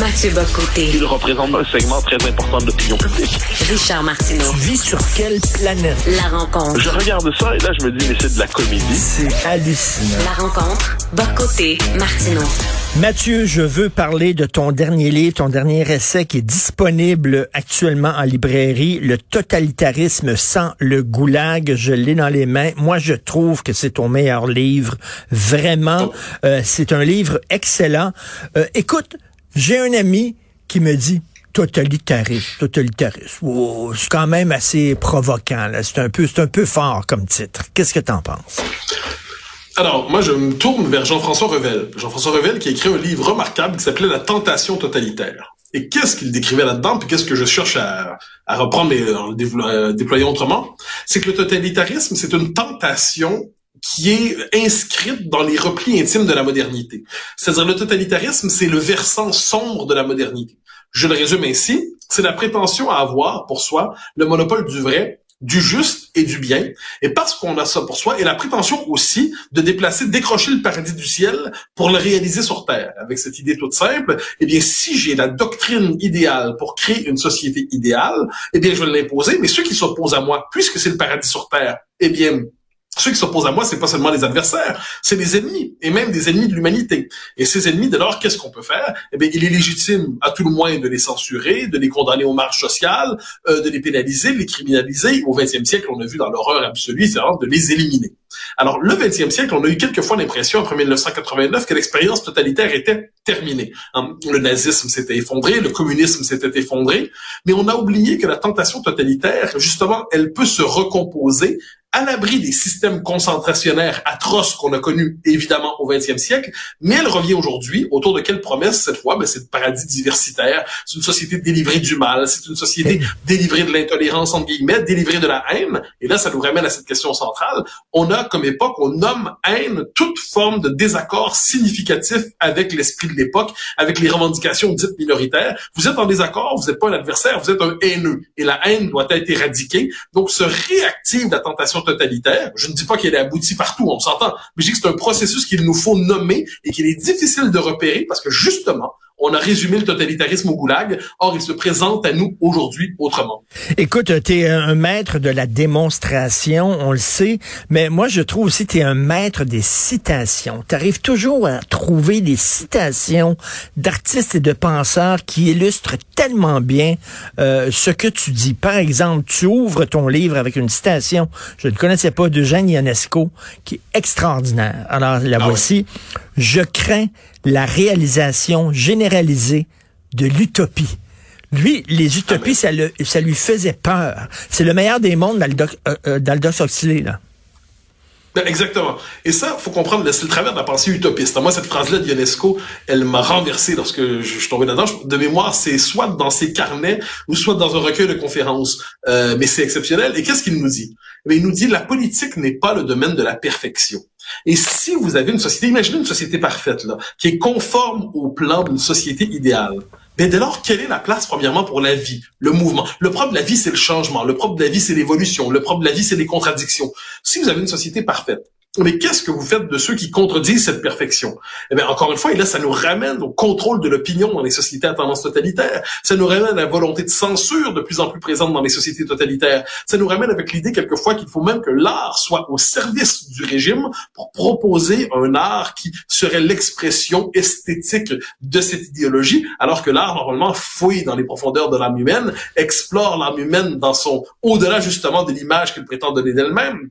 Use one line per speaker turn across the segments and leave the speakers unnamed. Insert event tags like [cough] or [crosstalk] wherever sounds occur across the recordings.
Mathieu Bocoté.
Il représente un segment très important de l'opinion publique.
Richard Martineau.
Tu vis sur quelle planète?
La rencontre.
Je regarde ça et là, je me dis, mais c'est de la comédie.
C'est hallucinant.
La rencontre. Bocoté. Martineau.
Mathieu, je veux parler de ton dernier livre, ton dernier essai qui est disponible actuellement en librairie, Le totalitarisme sans le goulag. Je l'ai dans les mains. Moi, je trouve que c'est ton meilleur livre. Vraiment, euh, c'est un livre excellent. Euh, écoute, j'ai un ami qui me dit totalitarisme, totalitarisme. Oh, c'est quand même assez provoquant. C'est un peu, c'est un peu fort comme titre. Qu'est-ce que t'en penses?
Alors, moi, je me tourne vers Jean-François Revel. Jean-François Revel qui a écrit un livre remarquable qui s'appelait La tentation totalitaire. Et qu'est-ce qu'il décrivait là-dedans, puis qu'est-ce que je cherche à, à reprendre et en le déployer autrement, c'est que le totalitarisme, c'est une tentation qui est inscrite dans les replis intimes de la modernité. C'est-à-dire le totalitarisme, c'est le versant sombre de la modernité. Je le résume ainsi, c'est la prétention à avoir pour soi le monopole du vrai, du juste et du bien. Et parce qu'on a ça pour soi, et la prétention aussi de déplacer, décrocher le paradis du ciel pour le réaliser sur Terre. Avec cette idée toute simple, eh bien, si j'ai la doctrine idéale pour créer une société idéale, eh bien, je vais l'imposer, mais ceux qui s'opposent à moi, puisque c'est le paradis sur Terre, eh bien, ceux qui s'opposent à moi, c'est pas seulement les adversaires, c'est des ennemis, et même des ennemis de l'humanité. Et ces ennemis, dès lors, qu'est-ce qu'on peut faire? Eh bien, il est légitime, à tout le moins, de les censurer, de les condamner aux marches sociales, euh, de les pénaliser, de les criminaliser. Au XXe siècle, on a vu dans l'horreur absolue, c'est de les éliminer. Alors, le XXe siècle, on a eu quelquefois l'impression, après 1989, que l'expérience totalitaire était terminée. Hein, le nazisme s'était effondré, le communisme s'était effondré, mais on a oublié que la tentation totalitaire, justement, elle peut se recomposer à l'abri des systèmes concentrationnaires atroces qu'on a connus évidemment au 20e siècle, mais elle revient aujourd'hui autour de quelle promesse cette fois? Ben, C'est le paradis diversitaire, c'est une société délivrée du mal, c'est une société délivrée de l'intolérance entre guillemets, délivrée de la haine. Et là, ça nous ramène à cette question centrale. On a comme époque, on nomme haine toute forme de désaccord significatif avec l'esprit de l'époque, avec les revendications dites minoritaires. Vous êtes en désaccord, vous n'êtes pas un adversaire, vous êtes un haineux. Et la haine doit être éradiquée. Donc, ce réactive la tentation totalitaire. Je ne dis pas qu'elle est aboutie partout, on s'entend, mais je dis que c'est un processus qu'il nous faut nommer et qu'il est difficile de repérer parce que justement, on a résumé le totalitarisme au goulag. Or, il se présente à nous aujourd'hui autrement.
Écoute, tu es un maître de la démonstration, on le sait, mais moi, je trouve aussi que tu es un maître des citations. Tu arrives toujours à trouver des citations d'artistes et de penseurs qui illustrent tellement bien euh, ce que tu dis. Par exemple, tu ouvres ton livre avec une citation, je ne connaissais pas, de Jeanne Ionesco, qui est extraordinaire. Alors, la ah voici. Je crains la réalisation généralisée de l'utopie. Lui, les utopies, ça, le, lui faisait peur. C'est le meilleur des mondes d'Aldous euh, euh Huxley, là.
Ben, exactement. Et ça, faut comprendre, c'est le travers de la pensée utopiste. Moi, cette phrase-là d'Ionesco, elle m'a renversé lorsque je, suis tombé là-dedans. De mémoire, c'est soit dans ses carnets ou soit dans un recueil de conférences. Euh, mais c'est exceptionnel. Et qu'est-ce qu'il nous dit? Eh il nous dit, la politique n'est pas le domaine de la perfection. Et si vous avez une société, imaginez une société parfaite, là, qui est conforme au plan d'une société idéale. Mais dès lors, quelle est la place, premièrement, pour la vie, le mouvement? Le propre de la vie, c'est le changement. Le propre de la vie, c'est l'évolution. Le propre de la vie, c'est les contradictions. Si vous avez une société parfaite, mais qu'est-ce que vous faites de ceux qui contredisent cette perfection? Eh bien, encore une fois, et là, ça nous ramène au contrôle de l'opinion dans les sociétés à tendance totalitaire. Ça nous ramène à la volonté de censure de plus en plus présente dans les sociétés totalitaires. Ça nous ramène avec l'idée quelquefois qu'il faut même que l'art soit au service du régime pour proposer un art qui serait l'expression esthétique de cette idéologie, alors que l'art, normalement, fouille dans les profondeurs de l'âme humaine, explore l'âme humaine dans son au-delà justement de l'image qu'elle prétend donner d'elle-même.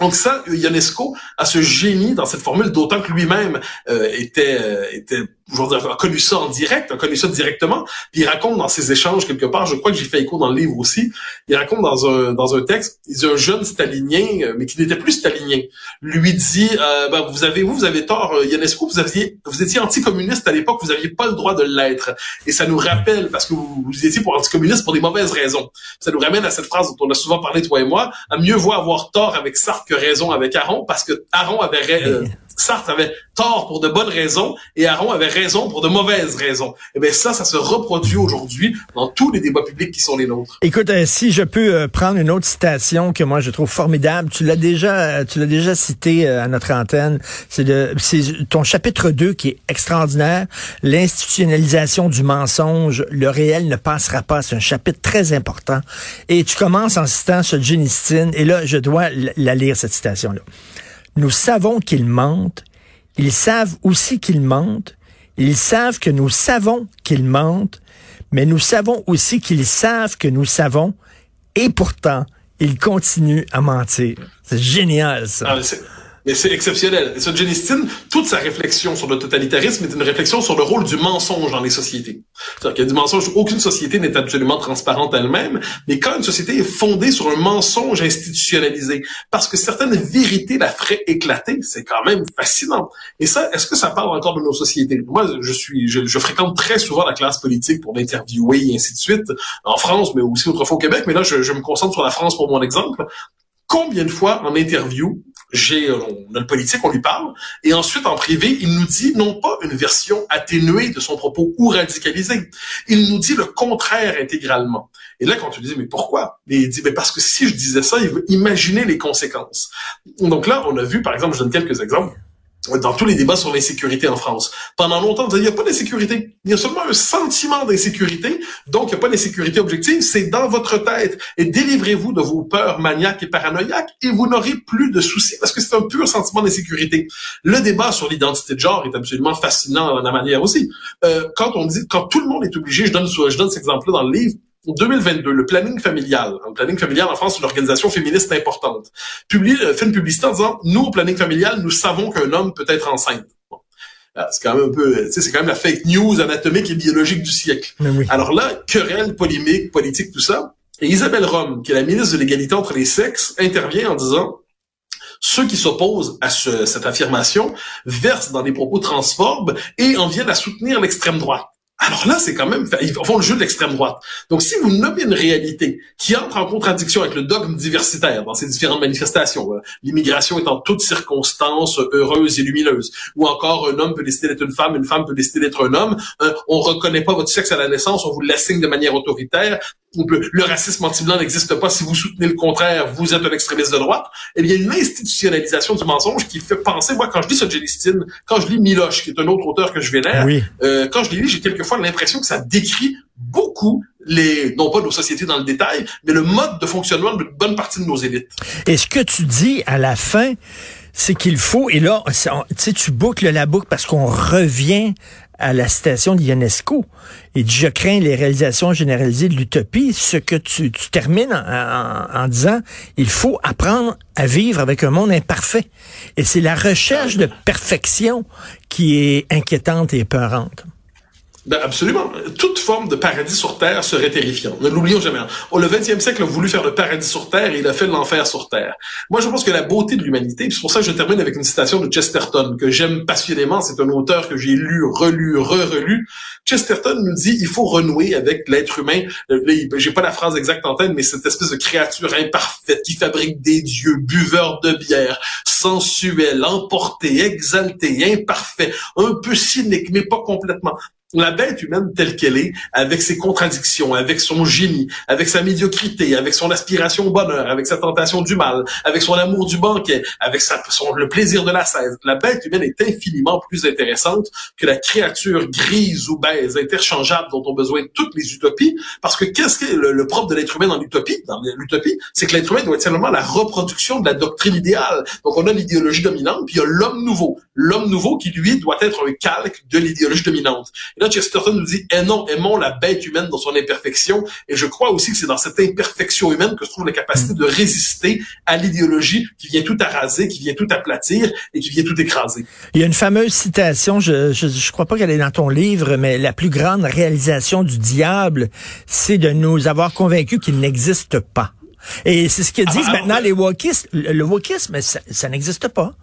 Donc ça, Ionesco a ce génie dans cette formule, d'autant que lui-même euh, était, euh, était aujourd'hui a connu ça en direct, a connu ça directement. Puis il raconte dans ses échanges quelque part, je crois que j'ai fait écho dans le livre aussi, il raconte dans un dans un texte, il dit un jeune stalinien, euh, mais qui n'était plus stalinien, lui dit euh, ben, vous avez vous vous avez tort, Ionesco, vous aviez vous étiez anticommuniste à l'époque, vous aviez pas le droit de l'être. Et ça nous rappelle parce que vous, étiez pour anticommuniste pour des mauvaises raisons. Ça nous ramène à cette phrase dont on a souvent parlé toi et moi, à mieux voir avoir tort avec Sartre que raison avec Aaron, parce que Aaron avait euh, Sartre avait tort pour de bonnes raisons et Aron avait raison pour de mauvaises raisons. Et eh bien ça, ça se reproduit aujourd'hui dans tous les débats publics qui sont les nôtres.
Écoute, euh, si je peux euh, prendre une autre citation que moi je trouve formidable, tu l'as déjà, tu l'as déjà cité à notre antenne, c'est ton chapitre 2 qui est extraordinaire, l'institutionnalisation du mensonge, le réel ne passera pas. C'est un chapitre très important. Et tu commences en citant ce Jenistine, et là, je dois la lire, cette citation-là. Nous savons qu'ils mentent. Ils savent aussi qu'ils mentent. Ils savent que nous savons qu'ils mentent. Mais nous savons aussi qu'ils savent que nous savons. Et pourtant, ils continuent à mentir. C'est génial, ça.
Ah, c'est exceptionnel. Et Jenny toute sa réflexion sur le totalitarisme est une réflexion sur le rôle du mensonge dans les sociétés. C'est-à-dire qu'il y a du mensonge, aucune société n'est absolument transparente elle-même, mais quand une société est fondée sur un mensonge institutionnalisé, parce que certaines vérités la feraient éclater, c'est quand même fascinant. Et ça, est-ce que ça parle encore de nos sociétés? Moi, je suis, je, fréquente très souvent la classe politique pour l'interviewer et ainsi de suite, en France, mais aussi autrefois au Québec, mais là, je me concentre sur la France pour mon exemple. Combien de fois en interview, j'ai, euh, on a le politique, on lui parle, et ensuite en privé, il nous dit non pas une version atténuée de son propos ou radicalisée, il nous dit le contraire intégralement. Et là, quand tu dis mais pourquoi? Il dit mais parce que si je disais ça, il veut imaginer les conséquences. Donc là, on a vu, par exemple, je donne quelques exemples dans tous les débats sur l'insécurité en France. Pendant longtemps, il n'y a pas d'insécurité. Il y a seulement un sentiment d'insécurité. Donc, il n'y a pas d'insécurité objective. C'est dans votre tête. Et délivrez-vous de vos peurs maniaques et paranoïaques et vous n'aurez plus de soucis parce que c'est un pur sentiment d'insécurité. Le débat sur l'identité de genre est absolument fascinant à la manière aussi. Euh, quand on dit, quand tout le monde est obligé, je donne, je donne cet exemple-là dans le livre, 2022, le planning familial. Le planning familial en France, une organisation féministe importante. Publie, euh, fait une publicité en disant, nous, au planning familial, nous savons qu'un homme peut être enceinte. Euh, c'est quand même un peu, tu sais, c'est quand même la fake news anatomique et biologique du siècle. Alors là, querelle polémique, politique, tout ça. Et Isabelle Rome, qui est la ministre de l'égalité entre les sexes, intervient en disant, ceux qui s'opposent à cette affirmation versent dans des propos transphobes et en viennent à soutenir l'extrême droite. Alors là, c'est quand même, ils font le jeu de l'extrême droite. Donc, si vous nommez une réalité qui entre en contradiction avec le dogme diversitaire dans ces différentes manifestations, euh, l'immigration est en toutes circonstances heureuse et lumineuse, ou encore un homme peut décider d'être une femme, une femme peut décider d'être un homme, euh, on reconnaît pas votre sexe à la naissance, on vous l'assigne de manière autoritaire, le racisme anti-blanc n'existe pas. Si vous soutenez le contraire, vous êtes un extrémiste de droite. Eh bien, il y a une institutionnalisation du mensonge qui fait penser, moi, quand je lis Solzhenitsyn, quand je lis Miloche, qui est un autre auteur que je vénère, oui. euh, quand je lis, j'ai quelquefois l'impression que ça décrit beaucoup les, non pas nos sociétés dans le détail, mais le mode de fonctionnement d'une bonne partie de nos élites.
Et ce que tu dis à la fin, c'est qu'il faut, et là, tu sais, tu boucles la boucle parce qu'on revient à la citation de Ionesco. Et je crains les réalisations généralisées de l'utopie. Ce que tu, tu termines en, en, disant, il faut apprendre à vivre avec un monde imparfait. Et c'est la recherche de perfection qui est inquiétante et peurante.
Ben absolument. Toute forme de paradis sur Terre serait terrifiante. Ne l'oublions jamais. Le 20e siècle a voulu faire le paradis sur Terre et il a fait l'enfer sur Terre. Moi, je pense que la beauté de l'humanité, c'est pour ça que je termine avec une citation de Chesterton, que j'aime passionnément. C'est un auteur que j'ai lu, relu, re-relu. Chesterton nous dit, il faut renouer avec l'être humain. Euh, j'ai pas la phrase exacte en tête, mais cette espèce de créature imparfaite qui fabrique des dieux, buveurs de bière, sensuel, emporté, exalté, imparfait, un peu cynique, mais pas complètement la bête humaine telle qu'elle est, avec ses contradictions, avec son génie, avec sa médiocrité, avec son aspiration au bonheur, avec sa tentation du mal, avec son amour du banquet, avec sa, son, le plaisir de la scène, la bête humaine est infiniment plus intéressante que la créature grise ou baise, interchangeable dont ont besoin toutes les utopies, parce que qu'est-ce que le, le propre de l'être humain dans l'utopie, dans l'utopie, c'est que l'être humain doit être simplement la reproduction de la doctrine idéale. Donc on a l'idéologie dominante, puis il y a l'homme nouveau. L'homme nouveau qui, lui, doit être un calque de l'idéologie dominante. Là, Chesterton nous dit, eh non, aimons la bête humaine dans son imperfection. Et je crois aussi que c'est dans cette imperfection humaine que se trouve la capacité de résister à l'idéologie qui vient tout araser, qui vient tout aplatir et qui vient tout écraser.
Il y a une fameuse citation, je je, je crois pas qu'elle est dans ton livre, mais la plus grande réalisation du diable, c'est de nous avoir convaincus qu'il n'existe pas. Et c'est ce que disent ah, maintenant les wokistes. Le, wokisme, ça, ça n'existe pas.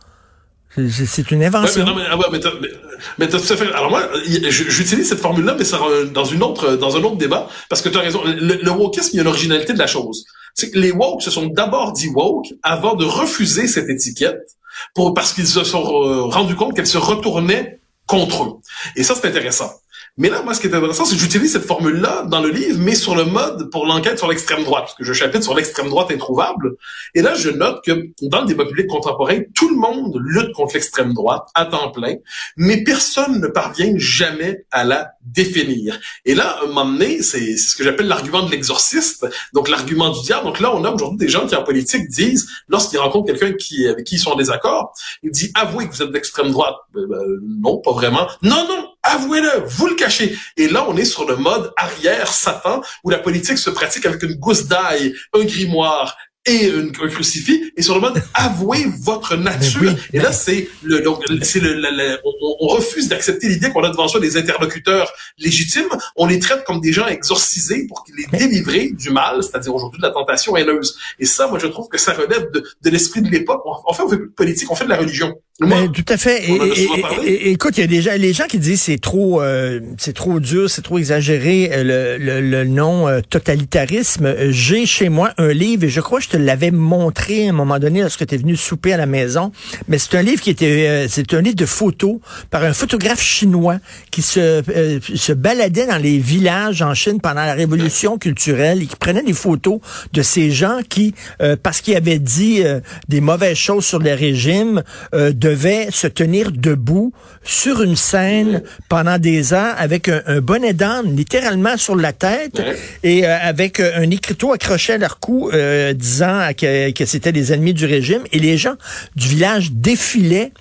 C'est une invention.
mais, non, mais, ah mais, mais tout à fait. Alors moi, j'utilise cette formule-là, mais ça, dans une autre, dans un autre débat, parce que tu as raison. Le, le wokisme, il y a l'originalité de la chose. C'est que les woke se sont d'abord dit woke avant de refuser cette étiquette pour parce qu'ils se sont euh, rendus compte qu'elle se retournait contre eux. Et ça, c'est intéressant. Mais là, moi, ce qui est intéressant, c'est que j'utilise cette formule-là dans le livre, mais sur le mode pour l'enquête sur l'extrême droite, parce que je chapitre sur l'extrême droite introuvable. Et là, je note que dans le débat public contemporain, tout le monde lutte contre l'extrême droite à temps plein, mais personne ne parvient jamais à la définir. Et là, à un moment donné, c'est ce que j'appelle l'argument de l'exorciste, donc l'argument du diable. Donc là, on a aujourd'hui des gens qui en politique disent, lorsqu'ils rencontrent quelqu'un avec qui ils sont en désaccord, ils disent avouez que vous êtes d'extrême droite. Ben, ben, non, pas vraiment. Non, non, avouez-le, vous le cachez. Et là, on est sur le mode arrière Satan, où la politique se pratique avec une gousse d'ail, un grimoire, et un crucifix et sur le mode [laughs] avouez votre nature. et là c'est le donc c'est le, on, on, refuse d'accepter l'idée qu'on a devant soi des interlocuteurs légitimes. On les traite comme des gens exorcisés pour les délivrer du mal, c'est-à-dire aujourd'hui de la tentation haineuse. Et ça, moi je trouve que ça relève de, de l'esprit de l'époque. En fait, on fait plus de politique, on fait de la religion.
Mais, tout à fait. Et, écoute, il y a des gens, les gens qui disent c'est trop, euh, c'est trop dur, c'est trop exagéré euh, le, le, le nom euh, totalitarisme. J'ai chez moi un livre et je crois que je te l'avais montré à un moment donné lorsque tu es venu souper à la maison. Mais c'est un livre qui était, c'est un livre de photos par un photographe chinois qui se se baladait dans les villages en Chine pendant la révolution culturelle et qui prenait des photos de ces gens qui, parce qu'ils avaient dit des mauvaises choses sur le régime, de devait se tenir debout sur une scène pendant des heures avec un, bonnet d'âne littéralement sur la tête et euh, avec euh, un écriteau accroché à leur cou euh, disant que, que c'était des ennemis du régime et les gens du village défilaient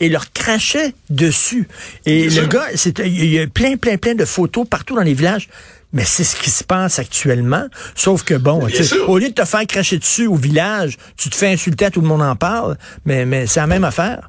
et leur crachaient dessus. Et le gars, il y a plein, plein, plein de photos partout dans les villages. Mais c'est ce qui se passe actuellement. Sauf que bon, au lieu de te faire cracher dessus au village, tu te fais insulter, tout le monde en parle. Mais, mais c'est la même affaire.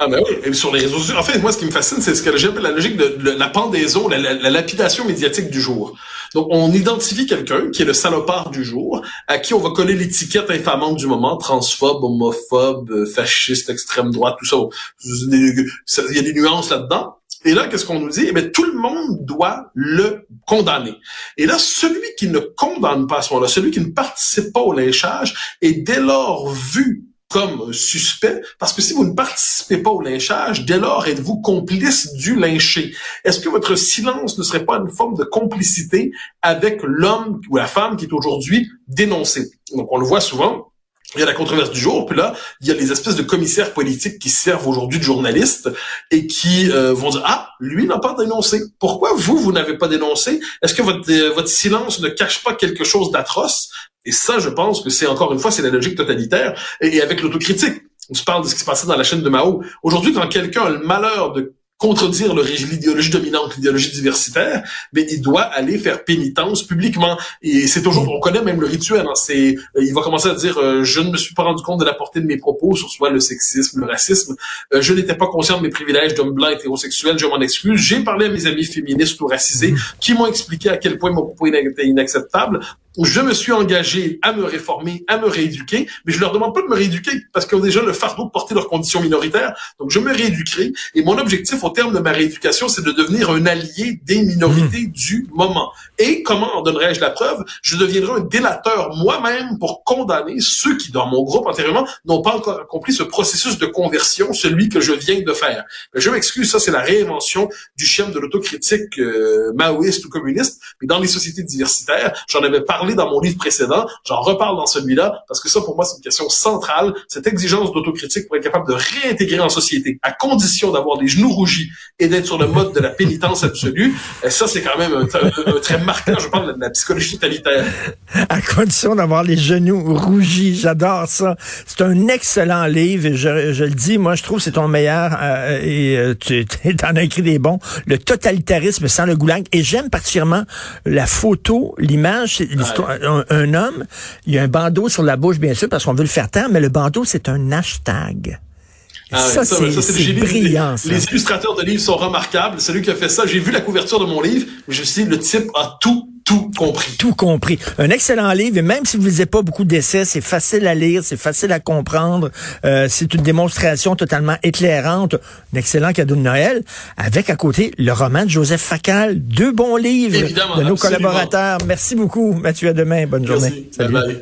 Ah ben oui, et sur les réseaux sociaux. En fait, moi, ce qui me fascine, c'est ce que j'appelle la logique de, la pendaison, la, lapidation médiatique du jour. Donc, on identifie quelqu'un qui est le salopard du jour, à qui on va coller l'étiquette infamante du moment, transphobe, homophobe, euh, fasciste, extrême droite, tout ça. Il y a des nuances là-dedans. Et là, qu'est-ce qu'on nous dit? Eh bien, tout le monde doit le condamner. Et là, celui qui ne condamne pas à ce moment-là, celui qui ne participe pas au lynchage, est dès lors vu comme suspect, parce que si vous ne participez pas au lynchage, dès lors êtes-vous complice du lynché. Est-ce que votre silence ne serait pas une forme de complicité avec l'homme ou la femme qui est aujourd'hui dénoncé? Donc on le voit souvent, il y a la controverse du jour, puis là, il y a les espèces de commissaires politiques qui servent aujourd'hui de journalistes et qui euh, vont dire ah, lui n'a pas dénoncé. Pourquoi vous vous n'avez pas dénoncé? Est-ce que votre euh, votre silence ne cache pas quelque chose d'atroce? Et ça, je pense que c'est encore une fois c'est la logique totalitaire et, et avec l'autocritique. On se parle de ce qui se passait dans la chaîne de Mao. Aujourd'hui, quand quelqu'un a le malheur de contredire l'idéologie dominante, l'idéologie diversitaire, mais il doit aller faire pénitence publiquement. Et c'est toujours, on connaît même le rituel. Hein, c'est, il va commencer à dire, euh, je ne me suis pas rendu compte de la portée de mes propos sur soit le sexisme, le racisme. Euh, je n'étais pas conscient de mes privilèges d'homme blanc hétérosexuel. Je m'en excuse. J'ai parlé à mes amis féministes ou racisés mmh. qui m'ont expliqué à quel point mon propos était inacceptable je me suis engagé à me réformer, à me rééduquer, mais je leur demande pas de me rééduquer parce qu'ils ont déjà le fardeau de porter leurs conditions minoritaires. Donc, je me rééduquerai. Et mon objectif au terme de ma rééducation, c'est de devenir un allié des minorités mmh. du moment. Et comment en donnerais-je la preuve? Je deviendrai un délateur moi-même pour condamner ceux qui, dans mon groupe antérieurement, n'ont pas encore accompli ce processus de conversion, celui que je viens de faire. Je m'excuse, ça c'est la réinvention du schème de l'autocritique euh, maoïste ou communiste. Mais dans les sociétés diversitaires, j'en avais parlé dans mon livre précédent, j'en reparle dans celui-là, parce que ça, pour moi, c'est une question centrale, cette exigence d'autocritique pour être capable de réintégrer en société, à condition d'avoir les genoux rougis et d'être sur le mode de la pénitence absolue. Et ça, c'est quand même un, trait marquant, je parle de la psychologie totalitaire.
À condition d'avoir les genoux rougis, j'adore ça. C'est un excellent livre, et je, je, le dis, moi, je trouve que c'est ton meilleur, euh, et euh, tu [laughs] en as écrit des bons. Le totalitarisme sans le goulag, et j'aime particulièrement la photo, l'image, un, homme, il y a un bandeau sur la bouche, bien sûr, parce qu'on veut le faire taire, mais le bandeau, c'est un hashtag.
Ah ça, c'est brillant. Les, illustrateurs de livres sont remarquables. Celui qui a fait ça, j'ai vu la couverture de mon livre, je sais, le type a tout tout compris.
Tout compris. Un excellent livre, et même si vous ne lisez pas beaucoup d'essais, c'est facile à lire, c'est facile à comprendre. Euh, c'est une démonstration totalement éclairante. Un excellent cadeau de Noël, avec à côté le roman de Joseph Facal. Deux bons livres de nos collaborateurs. Merci beaucoup, Mathieu. À demain. Bonne journée.
Salut.